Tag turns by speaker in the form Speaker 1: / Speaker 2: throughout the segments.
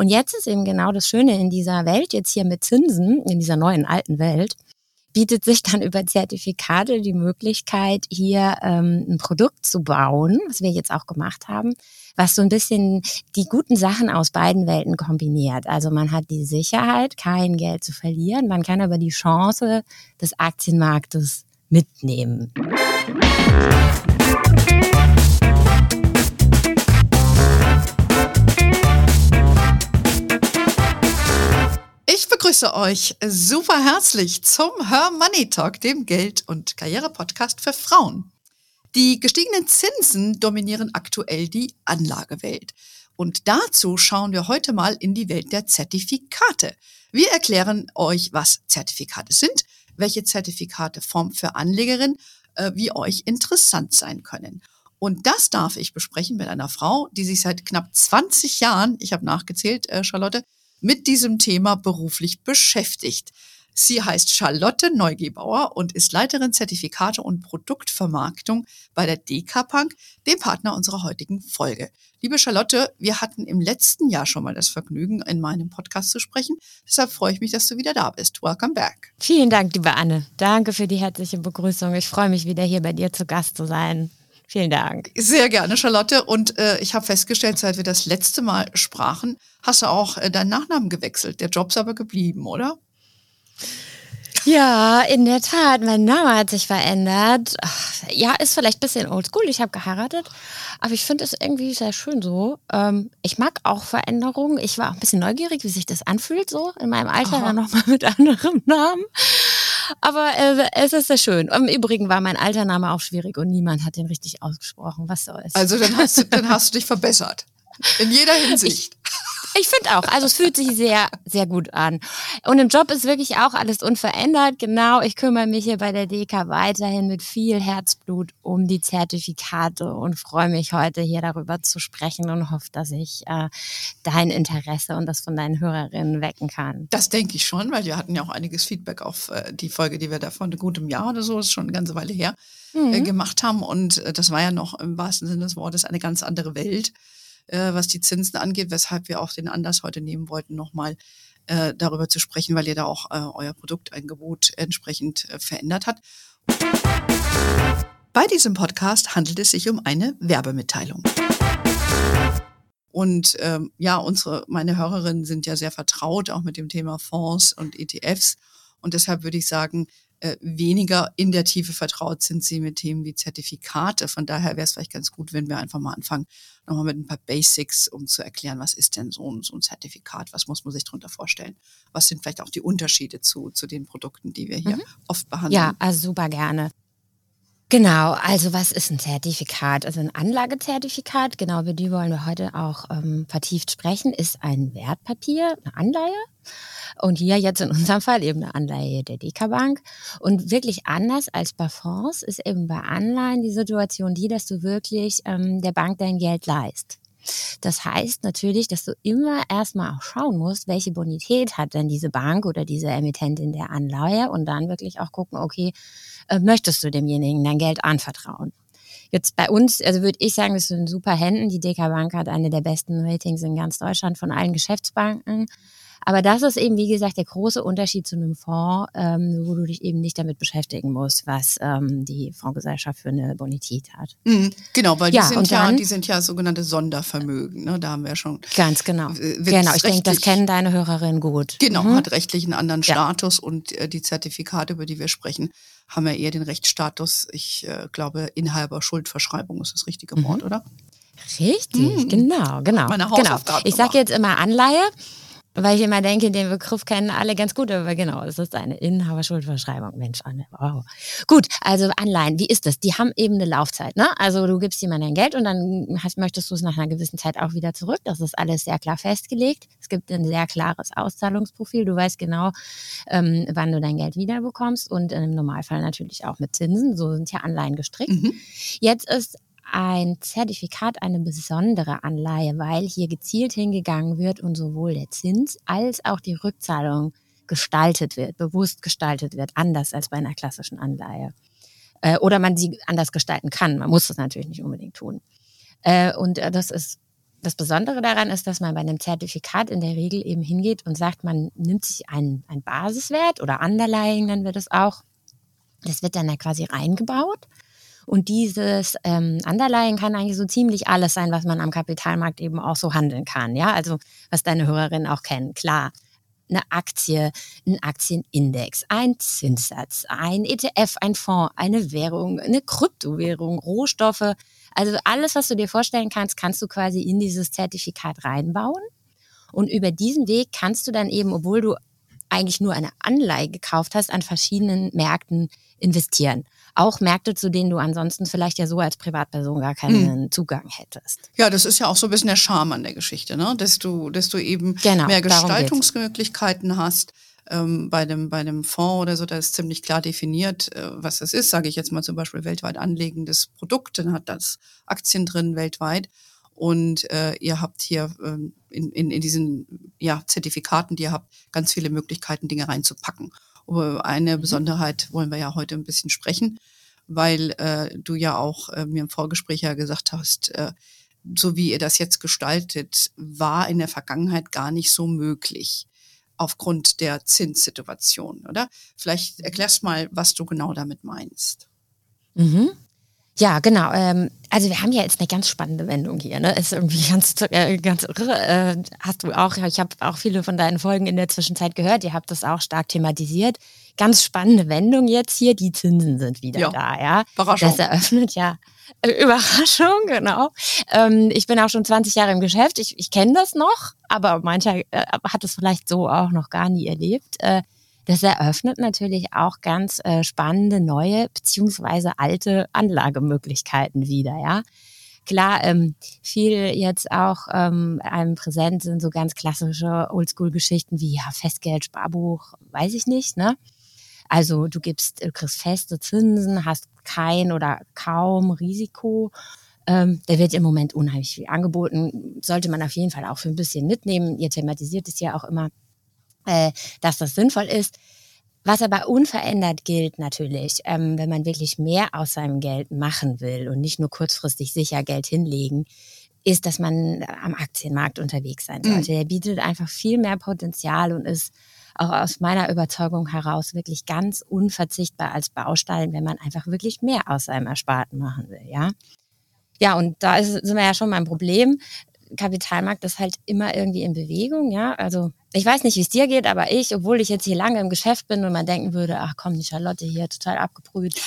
Speaker 1: Und jetzt ist eben genau das Schöne in dieser Welt, jetzt hier mit Zinsen, in dieser neuen alten Welt, bietet sich dann über Zertifikate die Möglichkeit, hier ähm, ein Produkt zu bauen, was wir jetzt auch gemacht haben, was so ein bisschen die guten Sachen aus beiden Welten kombiniert. Also man hat die Sicherheit, kein Geld zu verlieren, man kann aber die Chance des Aktienmarktes mitnehmen.
Speaker 2: Ich begrüße euch super herzlich zum Her Money Talk, dem Geld- und Karriere-Podcast für Frauen. Die gestiegenen Zinsen dominieren aktuell die Anlagewelt. Und dazu schauen wir heute mal in die Welt der Zertifikate. Wir erklären euch, was Zertifikate sind, welche Zertifikate Form für Anlegerinnen äh, wie euch interessant sein können. Und das darf ich besprechen mit einer Frau, die sich seit knapp 20 Jahren, ich habe nachgezählt, äh, Charlotte, mit diesem Thema beruflich beschäftigt. Sie heißt Charlotte Neugebauer und ist Leiterin Zertifikate und Produktvermarktung bei der DK Punk, dem Partner unserer heutigen Folge. Liebe Charlotte, wir hatten im letzten Jahr schon mal das Vergnügen, in meinem Podcast zu sprechen. Deshalb freue ich mich, dass du wieder da bist. Welcome back.
Speaker 1: Vielen Dank, liebe Anne. Danke für die herzliche Begrüßung. Ich freue mich wieder hier bei dir zu Gast zu sein. Vielen Dank.
Speaker 2: Sehr gerne, Charlotte. Und äh, ich habe festgestellt, seit wir das letzte Mal sprachen, hast du auch äh, deinen Nachnamen gewechselt. Der Job ist aber geblieben, oder?
Speaker 1: Ja, in der Tat. Mein Name hat sich verändert. Ja, ist vielleicht ein bisschen oldschool. Ich habe geheiratet, aber ich finde es irgendwie sehr schön so. Ähm, ich mag auch Veränderungen. Ich war auch ein bisschen neugierig, wie sich das anfühlt, so in meinem Alter Aha. dann nochmal mit anderem Namen. Aber äh, es ist sehr schön. Im Übrigen war mein alter Name auch schwierig und niemand hat den richtig ausgesprochen. Was soll's?
Speaker 2: Also dann hast du, dann hast du dich verbessert. In jeder Hinsicht.
Speaker 1: Ich, ich finde auch. Also es fühlt sich sehr, sehr gut an. Und im Job ist wirklich auch alles unverändert. Genau, ich kümmere mich hier bei der DK weiterhin mit viel Herzblut um die Zertifikate und freue mich heute hier darüber zu sprechen und hoffe, dass ich äh, dein Interesse und das von deinen Hörerinnen wecken kann.
Speaker 2: Das denke ich schon, weil wir hatten ja auch einiges Feedback auf äh, die Folge, die wir da vor einem guten Jahr oder so, ist schon eine ganze Weile her, äh, mhm. äh, gemacht haben. Und äh, das war ja noch im wahrsten Sinne des Wortes eine ganz andere Welt äh, was die Zinsen angeht, weshalb wir auch den Anlass heute nehmen wollten, nochmal äh, darüber zu sprechen, weil ihr da auch äh, euer Produkteingebot entsprechend äh, verändert hat. Bei diesem Podcast handelt es sich um eine Werbemitteilung. Und ähm, ja, unsere, meine Hörerinnen sind ja sehr vertraut auch mit dem Thema Fonds und ETFs. Und deshalb würde ich sagen, äh, weniger in der Tiefe vertraut sind sie mit Themen wie Zertifikate. Von daher wäre es vielleicht ganz gut, wenn wir einfach mal anfangen, nochmal mit ein paar Basics, um zu erklären, was ist denn so ein, so ein Zertifikat, was muss man sich darunter vorstellen? Was sind vielleicht auch die Unterschiede zu, zu den Produkten, die wir hier mhm. oft behandeln?
Speaker 1: Ja, also super gerne. Genau, also was ist ein Zertifikat? Also ein Anlagezertifikat, genau über die wollen wir heute auch ähm, vertieft sprechen, ist ein Wertpapier, eine Anleihe. Und hier jetzt in unserem Fall eben eine Anleihe der DK Bank. Und wirklich anders als bei Fonds ist eben bei Anleihen die Situation die, dass du wirklich ähm, der Bank dein Geld leist. Das heißt natürlich, dass du immer erstmal auch schauen musst, welche Bonität hat denn diese Bank oder diese Emittentin der Anleihe und dann wirklich auch gucken, okay, äh, möchtest du demjenigen dein Geld anvertrauen? Jetzt bei uns, also würde ich sagen, das sind super Händen. Die DK Bank hat eine der besten Ratings in ganz Deutschland von allen Geschäftsbanken. Aber das ist eben, wie gesagt, der große Unterschied zu einem Fonds, ähm, wo du dich eben nicht damit beschäftigen musst, was ähm, die Fondsgesellschaft für eine Bonität hat.
Speaker 2: Mhm, genau, weil die, ja, sind ja, dann, die sind ja sogenannte Sondervermögen. Ne? Da haben wir schon.
Speaker 1: Ganz genau. Genau, ich denke, das kennen deine Hörerinnen gut.
Speaker 2: Genau, mhm. hat rechtlich einen anderen Status ja. und äh, die Zertifikate, über die wir sprechen, haben ja eher den Rechtsstatus, ich äh, glaube, Inhaber Schuldverschreibung ist das richtige Wort, mhm. oder?
Speaker 1: Richtig, mhm. genau, genau. Meine genau. Ich sage jetzt immer Anleihe, weil ich immer denke, den Begriff kennen alle ganz gut, aber genau, es ist eine Inhaberschuldverschreibung. Mensch, Anne, wow. Gut, also Anleihen, wie ist das? Die haben eben eine Laufzeit, ne? Also du gibst jemandem dein Geld und dann hast, möchtest du es nach einer gewissen Zeit auch wieder zurück. Das ist alles sehr klar festgelegt. Es gibt ein sehr klares Auszahlungsprofil. Du weißt genau, ähm, wann du dein Geld wiederbekommst und im Normalfall natürlich auch mit Zinsen. So sind ja Anleihen gestrickt. Mhm. Jetzt ist ein Zertifikat eine besondere Anleihe, weil hier gezielt hingegangen wird und sowohl der Zins als auch die Rückzahlung gestaltet wird, bewusst gestaltet wird, anders als bei einer klassischen Anleihe. Äh, oder man sie anders gestalten kann. Man muss das natürlich nicht unbedingt tun. Äh, und äh, das ist das Besondere daran ist, dass man bei einem Zertifikat in der Regel eben hingeht und sagt, man nimmt sich einen, einen Basiswert oder Underlying nennen wir das auch. Das wird dann da quasi reingebaut. Und dieses ähm, Underlying kann eigentlich so ziemlich alles sein, was man am Kapitalmarkt eben auch so handeln kann. Ja, also was deine Hörerinnen auch kennen. Klar, eine Aktie, ein Aktienindex, ein Zinssatz, ein ETF, ein Fonds, eine Währung, eine Kryptowährung, Rohstoffe. Also alles, was du dir vorstellen kannst, kannst du quasi in dieses Zertifikat reinbauen. Und über diesen Weg kannst du dann eben, obwohl du eigentlich nur eine Anleihe gekauft hast, an verschiedenen Märkten investieren. Auch Märkte, zu denen du ansonsten vielleicht ja so als Privatperson gar keinen mhm. Zugang hättest.
Speaker 2: Ja, das ist ja auch so ein bisschen der Charme an der Geschichte, ne? dass, du, dass du eben genau, mehr Gestaltungsmöglichkeiten hast. Ähm, bei, dem, bei dem Fonds oder so, da ist ziemlich klar definiert, äh, was das ist. Sage ich jetzt mal zum Beispiel weltweit anlegendes Produkt, dann hat das Aktien drin weltweit. Und äh, ihr habt hier ähm, in, in, in diesen ja, Zertifikaten, die ihr habt, ganz viele Möglichkeiten, Dinge reinzupacken. Über eine mhm. Besonderheit wollen wir ja heute ein bisschen sprechen, weil äh, du ja auch äh, mir im Vorgespräch ja gesagt hast, äh, so wie ihr das jetzt gestaltet, war in der Vergangenheit gar nicht so möglich aufgrund der Zinssituation, oder? Vielleicht mhm. erklärst mal, was du genau damit meinst.
Speaker 1: Mhm. Ja, genau. Ähm, also wir haben ja jetzt eine ganz spannende Wendung hier. Ne? Ist irgendwie ganz, äh, ganz irre. Äh, hast du auch, ich habe auch viele von deinen Folgen in der Zwischenzeit gehört. Ihr habt das auch stark thematisiert. Ganz spannende Wendung jetzt hier. Die Zinsen sind wieder ja. da. Ja,
Speaker 2: Überraschung.
Speaker 1: Das eröffnet ja äh, Überraschung, genau. Ähm, ich bin auch schon 20 Jahre im Geschäft. Ich, ich kenne das noch, aber mancher äh, hat es vielleicht so auch noch gar nie erlebt. Das eröffnet natürlich auch ganz äh, spannende neue beziehungsweise alte Anlagemöglichkeiten wieder, ja. Klar, ähm, viel jetzt auch ähm, einem präsent sind so ganz klassische Oldschool-Geschichten wie ja, Festgeld, Sparbuch, weiß ich nicht, ne? Also du gibst, du kriegst feste Zinsen, hast kein oder kaum Risiko. Ähm, da wird im Moment unheimlich viel angeboten. Sollte man auf jeden Fall auch für ein bisschen mitnehmen. Ihr thematisiert es ja auch immer äh, dass das sinnvoll ist. Was aber unverändert gilt natürlich, ähm, wenn man wirklich mehr aus seinem Geld machen will und nicht nur kurzfristig sicher Geld hinlegen, ist, dass man am Aktienmarkt unterwegs sein mhm. sollte. Mhm. Der bietet einfach viel mehr Potenzial und ist auch aus meiner Überzeugung heraus wirklich ganz unverzichtbar als Baustein, wenn man einfach wirklich mehr aus seinem Ersparten machen will, ja. Ja, und da ist, sind wir ja schon beim Problem. Kapitalmarkt ist halt immer irgendwie in Bewegung, ja. Also ich weiß nicht, wie es dir geht, aber ich, obwohl ich jetzt hier lange im Geschäft bin und man denken würde, ach komm, die Charlotte hier total abgebrüht.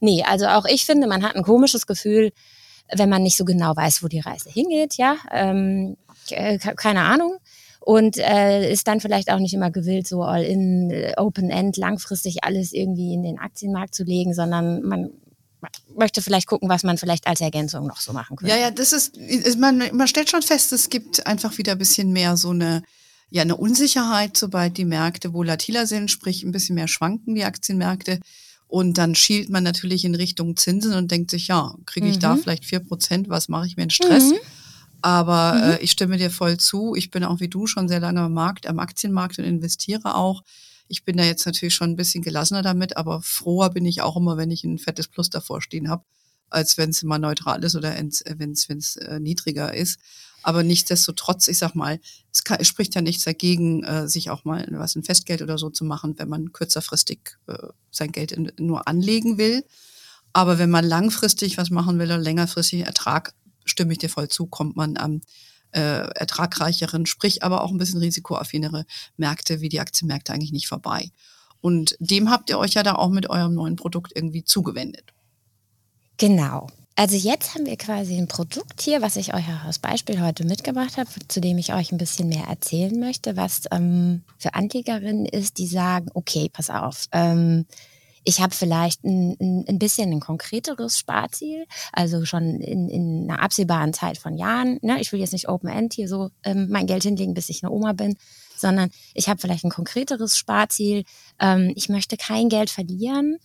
Speaker 1: Nee, also auch ich finde, man hat ein komisches Gefühl, wenn man nicht so genau weiß, wo die Reise hingeht, ja. Ähm, äh, keine Ahnung. Und äh, ist dann vielleicht auch nicht immer gewillt, so all in, äh, open-end, langfristig alles irgendwie in den Aktienmarkt zu legen, sondern man möchte vielleicht gucken, was man vielleicht als Ergänzung noch so machen könnte.
Speaker 2: Ja, ja, das ist, man, man stellt schon fest, es gibt einfach wieder ein bisschen mehr so eine, ja, eine Unsicherheit, sobald die Märkte volatiler sind, sprich ein bisschen mehr schwanken die Aktienmärkte. Und dann schielt man natürlich in Richtung Zinsen und denkt sich, ja, kriege ich mhm. da vielleicht vier Prozent, was mache ich mir in Stress? Mhm. Aber mhm. äh, ich stimme dir voll zu. Ich bin auch wie du schon sehr lange am Markt, am Aktienmarkt und investiere auch. Ich bin da jetzt natürlich schon ein bisschen gelassener damit, aber froher bin ich auch immer, wenn ich ein fettes Plus davor stehen habe, als wenn es immer neutral ist oder wenn es äh, niedriger ist. Aber nichtsdestotrotz, ich sag mal, es, kann, es spricht ja nichts dagegen, äh, sich auch mal was ein Festgeld oder so zu machen, wenn man kürzerfristig äh, sein Geld in, nur anlegen will. Aber wenn man langfristig was machen will oder längerfristig Ertrag, stimme ich dir voll zu, kommt man am äh, ertragreicheren, sprich aber auch ein bisschen risikoaffinere Märkte wie die Aktienmärkte eigentlich nicht vorbei. Und dem habt ihr euch ja da auch mit eurem neuen Produkt irgendwie zugewendet.
Speaker 1: Genau. Also jetzt haben wir quasi ein Produkt hier, was ich euch als Beispiel heute mitgebracht habe, zu dem ich euch ein bisschen mehr erzählen möchte, was ähm, für Anlegerinnen ist, die sagen, okay, pass auf, ähm, ich habe vielleicht ein, ein, bisschen ein konkreteres Sparziel, also schon in, in einer absehbaren Zeit von Jahren. Ne? Ich will jetzt nicht Open-End hier so ähm, mein Geld hinlegen, bis ich eine Oma bin, sondern ich habe vielleicht ein konkreteres Sparziel. Ähm, ich möchte kein Geld verlieren.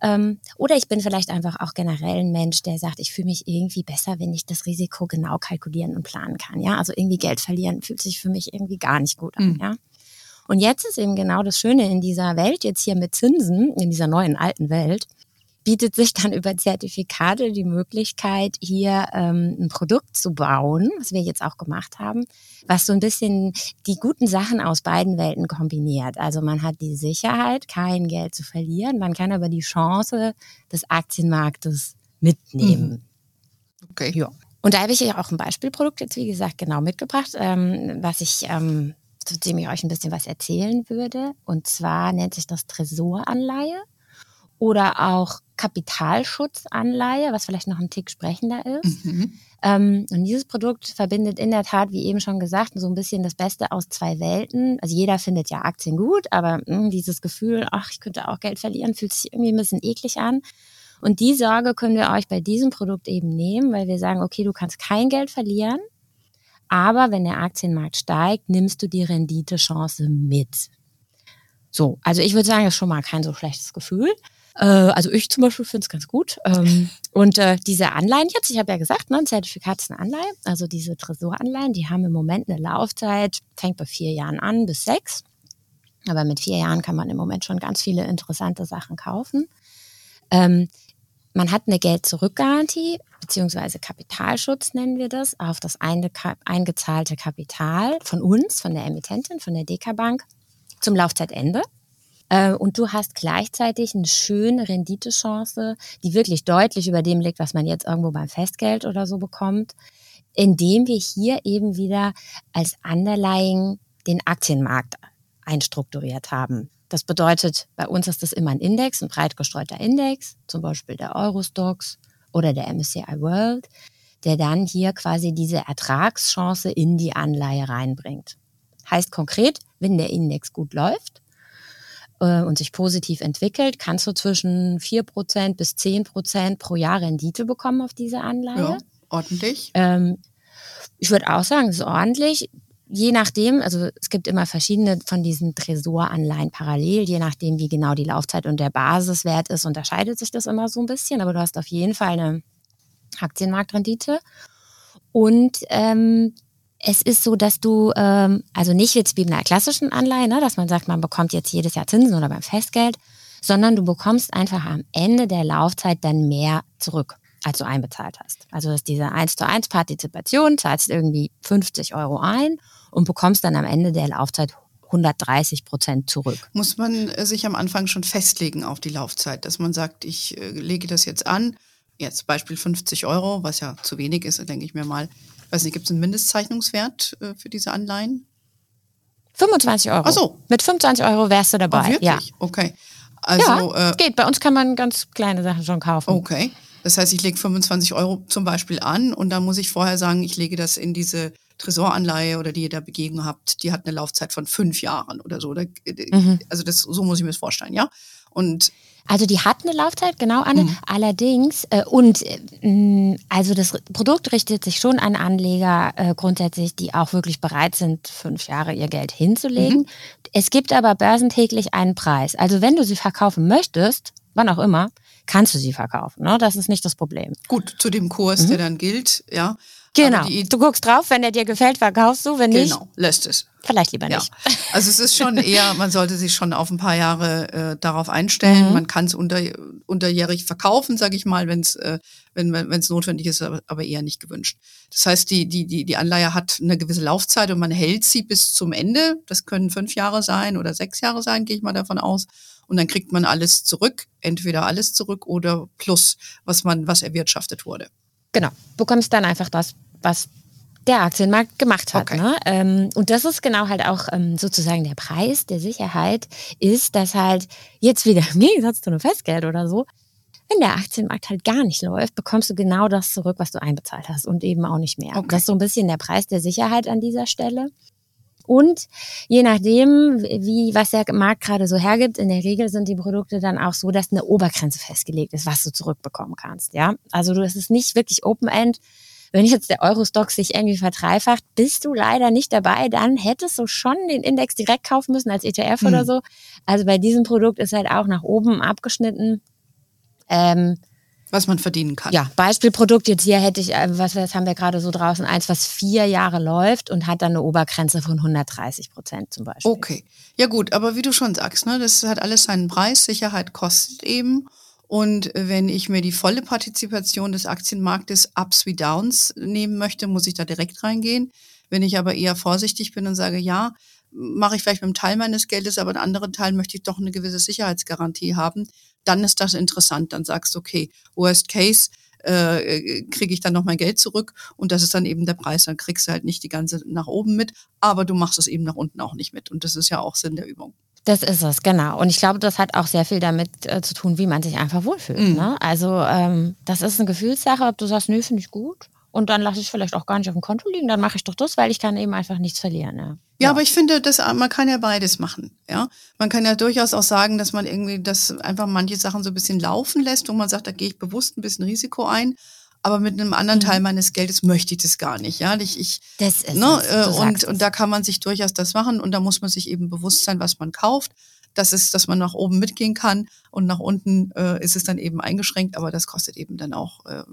Speaker 1: Ähm, oder ich bin vielleicht einfach auch generell ein Mensch, der sagt, ich fühle mich irgendwie besser, wenn ich das Risiko genau kalkulieren und planen kann. Ja, also irgendwie Geld verlieren fühlt sich für mich irgendwie gar nicht gut an. Mhm. Ja. Und jetzt ist eben genau das Schöne in dieser Welt, jetzt hier mit Zinsen, in dieser neuen alten Welt, bietet sich dann über Zertifikate die Möglichkeit, hier ähm, ein Produkt zu bauen, was wir jetzt auch gemacht haben, was so ein bisschen die guten Sachen aus beiden Welten kombiniert. Also man hat die Sicherheit, kein Geld zu verlieren, man kann aber die Chance des Aktienmarktes mitnehmen. Mhm.
Speaker 2: Okay.
Speaker 1: Ja. Und da habe ich ja auch ein Beispielprodukt jetzt, wie gesagt, genau mitgebracht, ähm, was ich, ähm, zu dem ich euch ein bisschen was erzählen würde. Und zwar nennt sich das Tresoranleihe oder auch Kapitalschutzanleihe, was vielleicht noch ein Tick sprechender ist. Mhm. Ähm, und dieses Produkt verbindet in der Tat, wie eben schon gesagt, so ein bisschen das Beste aus zwei Welten. Also jeder findet ja Aktien gut, aber mh, hm, dieses Gefühl, ach, ich könnte auch Geld verlieren, fühlt sich irgendwie ein bisschen eklig an. Und die Sorge können wir euch bei diesem Produkt eben nehmen, weil wir sagen, okay, du kannst kein Geld verlieren, aber wenn der Aktienmarkt steigt, nimmst du die Renditechance mit. So, also ich würde sagen, das ist schon mal kein so schlechtes Gefühl. Äh, also ich zum Beispiel finde es ganz gut. Ähm, und äh, diese Anleihen jetzt, ich habe ja gesagt, ne, ein Zertifikat ist eine Anleihe, also diese Tresoranleihen, die haben im Moment eine Laufzeit, fängt bei vier Jahren an bis sechs. Aber mit vier Jahren kann man im Moment schon ganz viele interessante Sachen kaufen. Ähm, man hat eine Geld-Zurück-Garantie, beziehungsweise Kapitalschutz nennen wir das, auf das eingezahlte Kapital von uns, von der Emittentin, von der DK Bank, zum Laufzeitende. Äh, und du hast gleichzeitig eine schöne Renditechance, die wirklich deutlich über dem liegt, was man jetzt irgendwo beim Festgeld oder so bekommt, indem wir hier eben wieder als Underlying den Aktienmarkt einstrukturiert haben. Das bedeutet, bei uns ist das immer ein Index, ein breit gestreuter Index, zum Beispiel der Eurostox oder der MSCI World, der dann hier quasi diese Ertragschance in die Anleihe reinbringt. Heißt konkret, wenn der Index gut läuft äh, und sich positiv entwickelt, kannst du zwischen 4% bis 10% pro Jahr Rendite bekommen auf diese Anleihe. Ja,
Speaker 2: ordentlich.
Speaker 1: Ähm, ich würde auch sagen, es ist ordentlich je nachdem, also es gibt immer verschiedene von diesen Tresoranleihen parallel, je nachdem, wie genau die Laufzeit und der Basiswert ist, unterscheidet sich das immer so ein bisschen, aber du hast auf jeden Fall eine Aktienmarktrendite. Und ähm, es ist so, dass du, ähm, also nicht jetzt wie bei einer klassischen Anleihe, ne, dass man sagt, man bekommt jetzt jedes Jahr Zinsen oder beim Festgeld, sondern du bekommst einfach am Ende der Laufzeit dann mehr zurück als du einbezahlt hast. Also das ist diese 1 zu 1 Partizipation, zahlst irgendwie 50 Euro ein und bekommst dann am Ende der Laufzeit 130 Prozent zurück.
Speaker 2: Muss man äh, sich am Anfang schon festlegen auf die Laufzeit, dass man sagt, ich äh, lege das jetzt an, jetzt Beispiel 50 Euro, was ja zu wenig ist, denke ich mir mal. Weiß nicht, gibt es einen Mindestzeichnungswert äh, für diese Anleihen?
Speaker 1: 25 Euro.
Speaker 2: Ach so.
Speaker 1: Mit 25 Euro wärst du dabei.
Speaker 2: Oh, wirklich?
Speaker 1: Ja.
Speaker 2: Okay.
Speaker 1: Also, ja, äh, geht. Bei uns kann man ganz kleine Sachen schon kaufen.
Speaker 2: Okay. Das heißt, ich lege 25 Euro zum Beispiel an und dann muss ich vorher sagen, ich lege das in diese Tresoranleihe oder die ihr da Begegnen habt, die hat eine Laufzeit von fünf Jahren oder so. Mhm. Also das, so muss ich mir das vorstellen, ja. Und
Speaker 1: also die hat eine Laufzeit, genau, Anne. Mhm. Allerdings, äh, und äh, also das Produkt richtet sich schon an Anleger äh, grundsätzlich, die auch wirklich bereit sind, fünf Jahre ihr Geld hinzulegen. Mhm. Es gibt aber börsentäglich einen Preis. Also wenn du sie verkaufen möchtest, wann auch immer, kannst du sie verkaufen. Ne? Das ist nicht das Problem.
Speaker 2: Gut, zu dem Kurs, mhm. der dann gilt, ja.
Speaker 1: Genau. du guckst drauf, wenn er dir gefällt, verkaufst du, wenn nicht.
Speaker 2: Genau, lässt es.
Speaker 1: Vielleicht lieber nicht.
Speaker 2: Ja. Also es ist schon eher, man sollte sich schon auf ein paar Jahre äh, darauf einstellen. Mhm. Man kann es unter, unterjährig verkaufen, sage ich mal, wenn's, äh, wenn es notwendig ist, aber, eher nicht gewünscht. Das heißt, die, die, die, die Anleihe hat eine gewisse Laufzeit und man hält sie bis zum Ende. Das können fünf Jahre sein oder sechs Jahre sein, gehe ich mal davon aus. Und dann kriegt man alles zurück, entweder alles zurück oder plus, was man, was erwirtschaftet wurde.
Speaker 1: Genau, bekommst dann einfach das, was der Aktienmarkt gemacht hat. Okay. Ne? Ähm, und das ist genau halt auch ähm, sozusagen der Preis der Sicherheit, ist, dass halt jetzt wieder im Gegensatz zu einem Festgeld oder so, wenn der Aktienmarkt halt gar nicht läuft, bekommst du genau das zurück, was du einbezahlt hast und eben auch nicht mehr. Okay. Das ist so ein bisschen der Preis der Sicherheit an dieser Stelle. Und je nachdem, wie, was der Markt gerade so hergibt, in der Regel sind die Produkte dann auch so, dass eine Obergrenze festgelegt ist, was du zurückbekommen kannst. Ja, also du, es ist nicht wirklich Open-End. Wenn jetzt der Eurostock sich irgendwie verdreifacht, bist du leider nicht dabei, dann hättest du schon den Index direkt kaufen müssen als ETF hm. oder so. Also bei diesem Produkt ist halt auch nach oben abgeschnitten. Ähm,
Speaker 2: was man verdienen kann.
Speaker 1: Ja, Beispielprodukt jetzt hier hätte ich, äh, was, was haben wir gerade so draußen, eins, was vier Jahre läuft und hat dann eine Obergrenze von 130 Prozent zum Beispiel.
Speaker 2: Okay, ja gut, aber wie du schon sagst, ne, das hat alles seinen Preis, Sicherheit kostet eben Und wenn ich mir die volle Partizipation des Aktienmarktes Ups wie Downs nehmen möchte, muss ich da direkt reingehen. Wenn ich aber eher vorsichtig bin und sage, ja, mache ich vielleicht mit einem Teil meines Geldes, aber einen anderen Teil möchte ich doch eine gewisse Sicherheitsgarantie haben, dann ist das interessant. Dann sagst du, okay, Worst Case, äh, kriege ich dann noch mein Geld zurück und das ist dann eben der Preis. Dann kriegst du halt nicht die ganze nach oben mit, aber du machst es eben nach unten auch nicht mit. Und das ist ja auch Sinn der Übung.
Speaker 1: Das ist es, genau. Und ich glaube, das hat auch sehr viel damit äh, zu tun, wie man sich einfach wohlfühlt. Mhm. Ne? Also ähm, das ist eine Gefühlssache, ob du sagst, nö, finde ich gut und dann lasse ich vielleicht auch gar nicht auf dem Konto liegen, dann mache ich doch das, weil ich kann eben einfach nichts verlieren. Ja.
Speaker 2: Ja, aber ich finde, dass man kann ja beides machen. Ja, man kann ja durchaus auch sagen, dass man irgendwie das einfach manche Sachen so ein bisschen laufen lässt, wo man sagt, da gehe ich bewusst ein bisschen Risiko ein. Aber mit einem anderen mhm. Teil meines Geldes möchte ich das gar nicht. Ja, ich, ich
Speaker 1: das ist
Speaker 2: ne, es, äh, und, und da kann man sich durchaus das machen und da muss man sich eben bewusst sein, was man kauft. Das ist, dass man nach oben mitgehen kann und nach unten äh, ist es dann eben eingeschränkt, aber das kostet eben dann auch äh,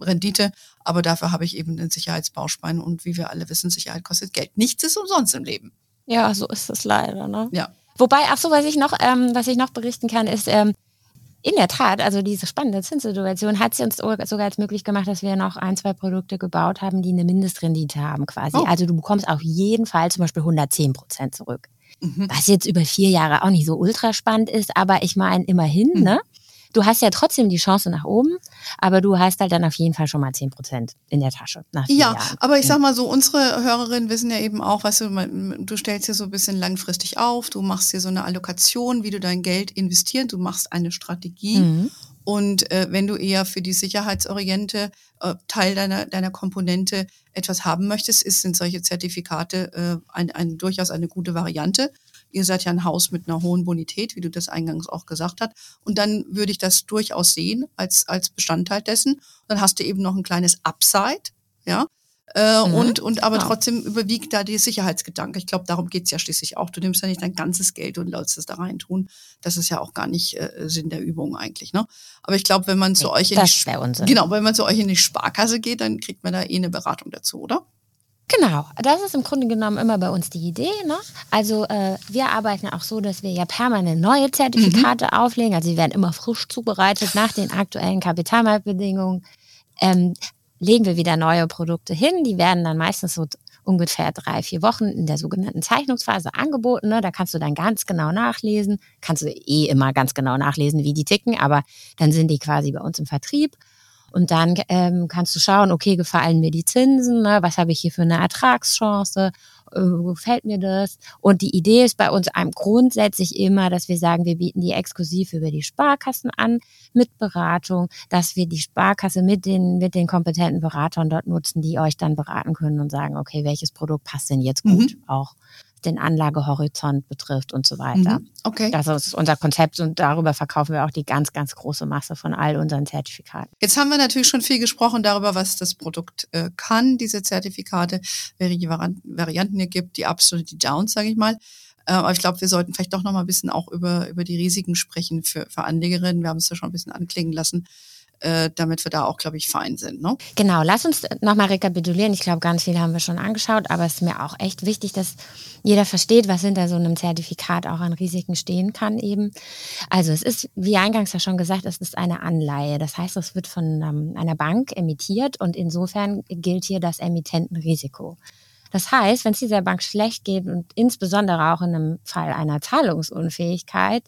Speaker 2: Rendite, aber dafür habe ich eben den Sicherheitsbauspann und wie wir alle wissen, Sicherheit kostet Geld. Nichts ist umsonst im Leben.
Speaker 1: Ja, so ist es leider. Ne?
Speaker 2: Ja.
Speaker 1: Wobei, ach so, was ich noch, ähm, was ich noch berichten kann, ist, ähm, in der Tat, also diese spannende Zinssituation hat sie uns sogar als möglich gemacht, dass wir noch ein, zwei Produkte gebaut haben, die eine Mindestrendite haben quasi. Oh. Also du bekommst auf jeden Fall zum Beispiel 110 Prozent zurück. Mhm. Was jetzt über vier Jahre auch nicht so ultra spannend ist, aber ich meine immerhin, mhm. ne? Du hast ja trotzdem die Chance nach oben, aber du hast halt dann auf jeden Fall schon mal zehn Prozent in der Tasche.
Speaker 2: Ja, Jahren. aber ich sag mal so, unsere Hörerinnen wissen ja eben auch, weißt du, du stellst dir so ein bisschen langfristig auf, du machst dir so eine Allokation, wie du dein Geld investierst, du machst eine Strategie. Mhm. Und äh, wenn du eher für die sicherheitsoriente äh, Teil deiner, deiner Komponente etwas haben möchtest, ist, sind solche Zertifikate äh, ein, ein, durchaus eine gute Variante. Ihr seid ja ein Haus mit einer hohen Bonität, wie du das eingangs auch gesagt hast. Und dann würde ich das durchaus sehen als, als Bestandteil dessen. Dann hast du eben noch ein kleines Upside, ja. Äh, mhm. und, und aber genau. trotzdem überwiegt da die Sicherheitsgedanke. Ich glaube, darum geht's ja schließlich auch. Du nimmst ja nicht dein ganzes Geld und lässt es da rein tun. Das ist ja auch gar nicht äh, Sinn der Übung eigentlich. Ne? Aber ich glaube, wenn man zu nee, euch in die, genau, wenn man zu euch in die Sparkasse geht, dann kriegt man da eh eine Beratung dazu, oder?
Speaker 1: Genau, das ist im Grunde genommen immer bei uns die Idee. Ne? Also äh, wir arbeiten auch so, dass wir ja permanent neue Zertifikate mhm. auflegen. Also sie werden immer frisch zubereitet nach den aktuellen Kapitalmarktbedingungen. Ähm, legen wir wieder neue Produkte hin. Die werden dann meistens so ungefähr drei, vier Wochen in der sogenannten Zeichnungsphase angeboten. Ne? Da kannst du dann ganz genau nachlesen. Kannst du eh immer ganz genau nachlesen, wie die ticken, aber dann sind die quasi bei uns im Vertrieb. Und dann ähm, kannst du schauen, okay, gefallen mir die Zinsen, ne? was habe ich hier für eine Ertragschance, äh, gefällt mir das? Und die Idee ist bei uns einem grundsätzlich immer, dass wir sagen, wir bieten die exklusiv über die Sparkassen an mit Beratung, dass wir die Sparkasse mit den, mit den kompetenten Beratern dort nutzen, die euch dann beraten können und sagen, okay, welches Produkt passt denn jetzt gut mhm. auch den Anlagehorizont betrifft und so weiter. Mhm.
Speaker 2: Okay.
Speaker 1: Das ist unser Konzept und darüber verkaufen wir auch die ganz, ganz große Masse von all unseren Zertifikaten.
Speaker 2: Jetzt haben wir natürlich schon viel gesprochen darüber, was das Produkt äh, kann, diese Zertifikate, welche Varianten hier gibt, die Ups und die Downs, sage ich mal. Äh, aber ich glaube, wir sollten vielleicht doch noch mal ein bisschen auch über, über die Risiken sprechen für, für Anlegerinnen. Wir haben es ja schon ein bisschen anklingen lassen äh, damit wir da auch, glaube ich, fein sind. Ne?
Speaker 1: Genau, lass uns nochmal rekapitulieren. Ich glaube, ganz viel haben wir schon angeschaut, aber es ist mir auch echt wichtig, dass jeder versteht, was hinter so einem Zertifikat auch an Risiken stehen kann eben. Also es ist, wie eingangs ja schon gesagt, es ist eine Anleihe. Das heißt, es wird von ähm, einer Bank emittiert und insofern gilt hier das Emittentenrisiko. Das heißt, wenn es dieser Bank schlecht geht und insbesondere auch in einem Fall einer Zahlungsunfähigkeit,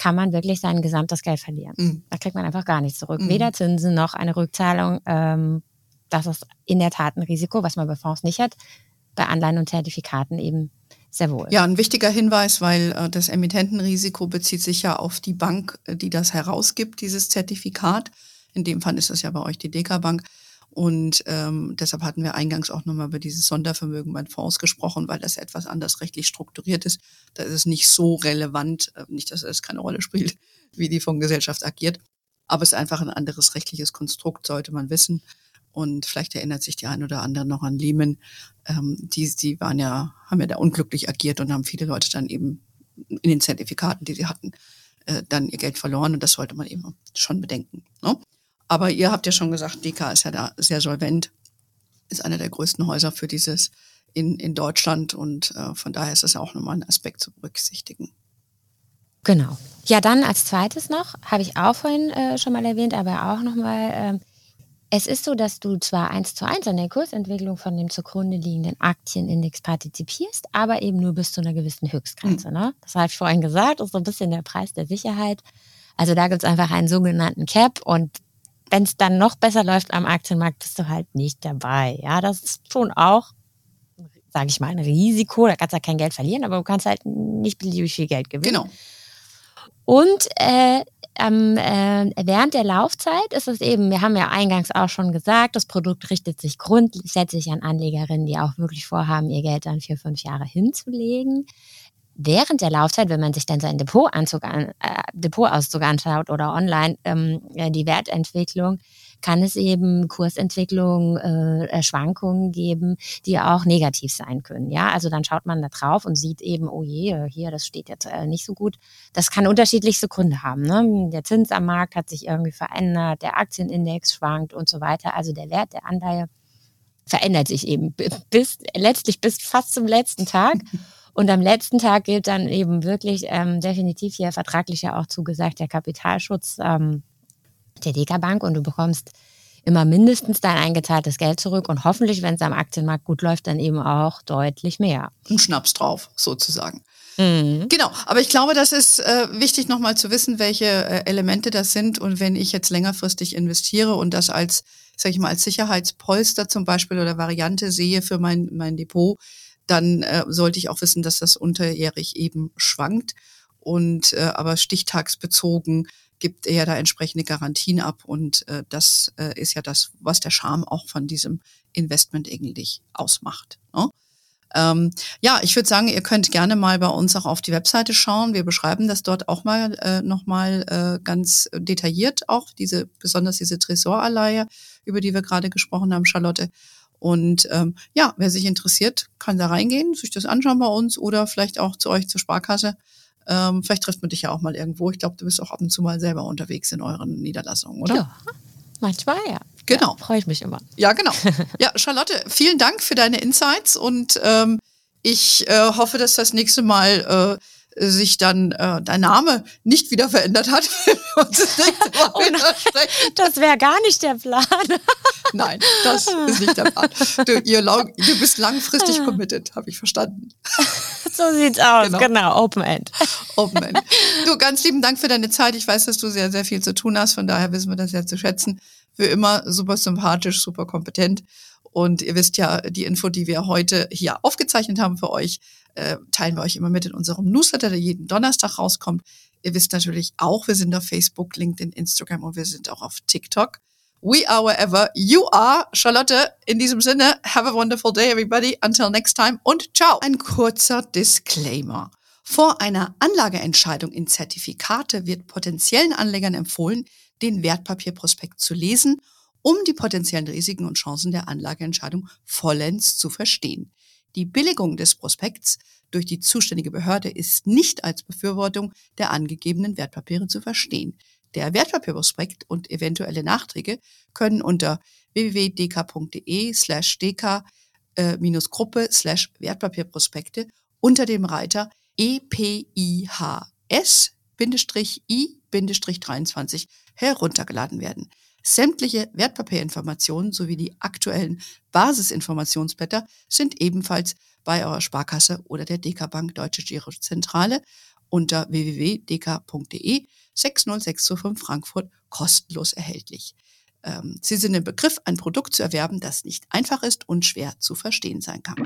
Speaker 1: kann man wirklich sein gesamtes Geld verlieren. Mhm. Da kriegt man einfach gar nichts zurück. Mhm. Weder Zinsen noch eine Rückzahlung. Ähm, das ist in der Tat ein Risiko, was man bei Fonds nicht hat. Bei Anleihen und Zertifikaten eben sehr wohl.
Speaker 2: Ja, ein wichtiger Hinweis, weil äh, das Emittentenrisiko bezieht sich ja auf die Bank, äh, die das herausgibt, dieses Zertifikat. In dem Fall ist das ja bei euch die Deka Bank. Und ähm, deshalb hatten wir eingangs auch nochmal über dieses Sondervermögen bei Fonds gesprochen, weil das etwas anders rechtlich strukturiert ist. Da ist es nicht so relevant, äh, nicht, dass es keine Rolle spielt, wie die Fondsgesellschaft agiert. Aber es ist einfach ein anderes rechtliches Konstrukt, sollte man wissen. Und vielleicht erinnert sich die ein oder andere noch an Lehman. Ähm, die, die waren ja, haben ja da unglücklich agiert und haben viele Leute dann eben in den Zertifikaten, die sie hatten, äh, dann ihr Geld verloren. Und das sollte man eben schon bedenken. Ne? Aber ihr habt ja schon gesagt, DK ist ja da sehr solvent, ist einer der größten Häuser für dieses in, in Deutschland und äh, von daher ist das ja auch nochmal ein Aspekt zu berücksichtigen.
Speaker 1: Genau. Ja, dann als zweites noch, habe ich auch vorhin äh, schon mal erwähnt, aber auch nochmal, ähm, es ist so, dass du zwar eins zu eins an der Kursentwicklung von dem zugrunde liegenden Aktienindex partizipierst, aber eben nur bis zu einer gewissen Höchstgrenze. Mhm. Ne? Das habe ich vorhin gesagt, ist so ein bisschen der Preis der Sicherheit. Also da gibt es einfach einen sogenannten Cap und wenn es dann noch besser läuft am Aktienmarkt, bist du halt nicht dabei. Ja, das ist schon auch, sage ich mal, ein Risiko. Da kannst du ja kein Geld verlieren, aber du kannst halt nicht beliebig viel Geld gewinnen. Genau. Und äh, ähm, äh, während der Laufzeit ist es eben, wir haben ja eingangs auch schon gesagt, das Produkt richtet sich grundsätzlich an Anlegerinnen, die auch wirklich vorhaben, ihr Geld dann vier, fünf Jahre hinzulegen. Während der Laufzeit, wenn man sich dann seinen Depotanzug an, äh, Depotauszug anschaut oder online ähm, die Wertentwicklung, kann es eben Kursentwicklungen, äh, äh, Schwankungen geben, die auch negativ sein können. Ja, also dann schaut man da drauf und sieht eben, oh je, hier, das steht jetzt äh, nicht so gut. Das kann unterschiedlichste Gründe haben. Ne? Der Zins am Markt hat sich irgendwie verändert, der Aktienindex schwankt und so weiter. Also der Wert der Anleihe verändert sich eben bis letztlich bis fast zum letzten Tag. Und am letzten Tag gilt dann eben wirklich ähm, definitiv hier vertraglich ja auch zugesagt der Kapitalschutz ähm, der Deka-Bank und du bekommst immer mindestens dein eingezahltes Geld zurück und hoffentlich, wenn es am Aktienmarkt gut läuft, dann eben auch deutlich mehr.
Speaker 2: Ein Schnaps drauf, sozusagen. Mhm. Genau, aber ich glaube, das ist äh, wichtig nochmal zu wissen, welche äh, Elemente das sind. Und wenn ich jetzt längerfristig investiere und das als, sag ich mal, als Sicherheitspolster zum Beispiel oder Variante sehe für mein, mein Depot, dann äh, sollte ich auch wissen, dass das unterjährig eben schwankt und äh, aber stichtagsbezogen gibt er da entsprechende Garantien ab und äh, das äh, ist ja das, was der Charme auch von diesem Investment eigentlich ausmacht. Ne? Ähm, ja, ich würde sagen, ihr könnt gerne mal bei uns auch auf die Webseite schauen. Wir beschreiben das dort auch mal äh, nochmal äh, ganz detailliert, auch diese, besonders diese Tresoralleihe, über die wir gerade gesprochen haben, Charlotte. Und ähm, ja, wer sich interessiert, kann da reingehen, sich das anschauen bei uns oder vielleicht auch zu euch zur Sparkasse ähm, vielleicht trifft man dich ja auch mal irgendwo. Ich glaube, du bist auch ab und zu mal selber unterwegs in euren Niederlassungen, oder?
Speaker 1: Ja, manchmal ja.
Speaker 2: Genau.
Speaker 1: Ja, Freue ich mich immer.
Speaker 2: Ja, genau. Ja, Charlotte, vielen Dank für deine Insights und ähm, ich äh, hoffe, dass das nächste Mal äh, sich dann äh, dein Name nicht wieder verändert hat.
Speaker 1: oh das wäre gar nicht der Plan.
Speaker 2: Nein, das ist nicht der Plan. Du, ihr, du bist langfristig committed, habe ich verstanden.
Speaker 1: So sieht's aus, genau, genau. Open End.
Speaker 2: Open End. Du, ganz lieben Dank für deine Zeit. Ich weiß, dass du sehr, sehr viel zu tun hast, von daher wissen wir das sehr zu schätzen. Für immer super sympathisch, super kompetent. Und ihr wisst ja, die Info, die wir heute hier aufgezeichnet haben für euch, äh, teilen wir euch immer mit in unserem Newsletter, der jeden Donnerstag rauskommt. Ihr wisst natürlich auch, wir sind auf Facebook, LinkedIn, Instagram und wir sind auch auf TikTok. We are wherever you are. Charlotte, in diesem Sinne, have a wonderful day, everybody. Until next time und ciao. Ein kurzer Disclaimer. Vor einer Anlageentscheidung in Zertifikate wird potenziellen Anlegern empfohlen, den Wertpapierprospekt zu lesen, um die potenziellen Risiken und Chancen der Anlageentscheidung vollends zu verstehen. Die Billigung des Prospekts durch die zuständige Behörde ist nicht als Befürwortung der angegebenen Wertpapiere zu verstehen. Der Wertpapierprospekt und eventuelle Nachträge können unter www.dk.de slash dk-gruppe äh, slash Wertpapierprospekte unter dem Reiter EPIHS-I-23 heruntergeladen werden. Sämtliche Wertpapierinformationen sowie die aktuellen Basisinformationsblätter sind ebenfalls bei eurer Sparkasse oder der DK Bank Deutsche Girozentrale unter www.dk.de 60625 Frankfurt kostenlos erhältlich. Ähm, Sie sind im Begriff, ein Produkt zu erwerben, das nicht einfach ist und schwer zu verstehen sein kann.